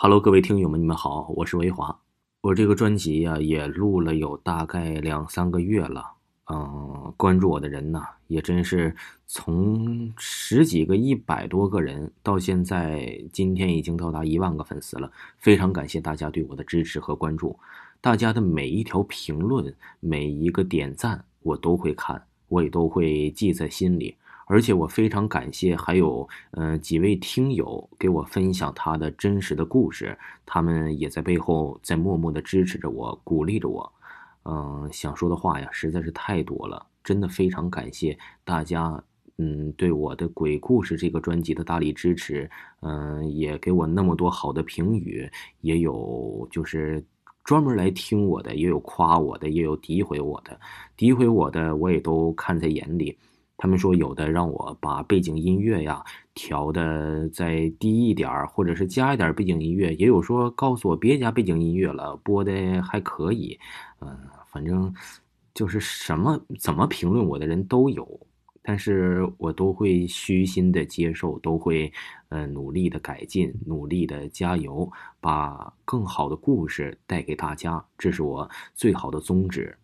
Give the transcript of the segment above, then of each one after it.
Hello，各位听友们，你们好，我是维华。我这个专辑呀，也录了有大概两三个月了。嗯，关注我的人呢，也真是从十几个、一百多个人，到现在今天已经到达一万个粉丝了。非常感谢大家对我的支持和关注，大家的每一条评论、每一个点赞，我都会看，我也都会记在心里。而且我非常感谢，还有嗯几位听友给我分享他的真实的故事，他们也在背后在默默的支持着我，鼓励着我。嗯，想说的话呀，实在是太多了，真的非常感谢大家，嗯，对我的鬼故事这个专辑的大力支持，嗯，也给我那么多好的评语，也有就是专门来听我的，也有夸我的，也有诋毁我的，诋毁我的我也都看在眼里。他们说有的让我把背景音乐呀调的再低一点儿，或者是加一点背景音乐，也有说告诉我别加背景音乐了，播的还可以。嗯，反正就是什么怎么评论我的人都有，但是我都会虚心的接受，都会呃努力的改进，努力的加油，把更好的故事带给大家，这是我最好的宗旨。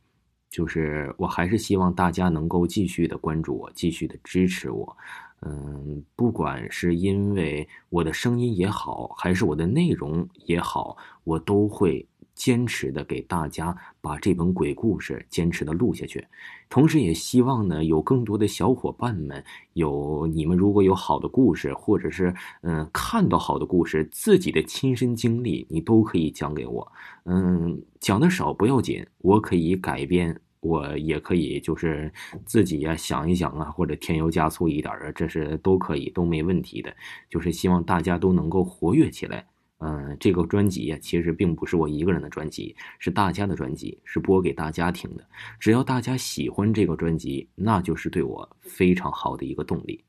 就是我还是希望大家能够继续的关注我，继续的支持我，嗯，不管是因为我的声音也好，还是我的内容也好，我都会坚持的给大家把这本鬼故事坚持的录下去。同时，也希望呢，有更多的小伙伴们，有你们如果有好的故事，或者是嗯看到好的故事，自己的亲身经历，你都可以讲给我。嗯，讲的少不要紧，我可以改编。我也可以，就是自己呀想一想啊，或者添油加醋一点啊，这是都可以，都没问题的。就是希望大家都能够活跃起来。嗯，这个专辑呀，其实并不是我一个人的专辑，是大家的专辑，是播给大家听的。只要大家喜欢这个专辑，那就是对我非常好的一个动力。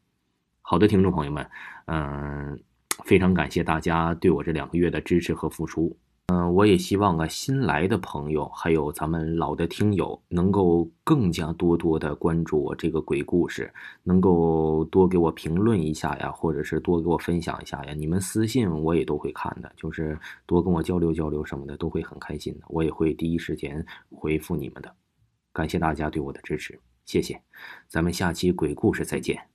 好的，听众朋友们，嗯，非常感谢大家对我这两个月的支持和付出。嗯，我也希望啊，新来的朋友还有咱们老的听友，能够更加多多的关注我这个鬼故事，能够多给我评论一下呀，或者是多给我分享一下呀。你们私信我也都会看的，就是多跟我交流交流什么的，都会很开心的。我也会第一时间回复你们的。感谢大家对我的支持，谢谢。咱们下期鬼故事再见。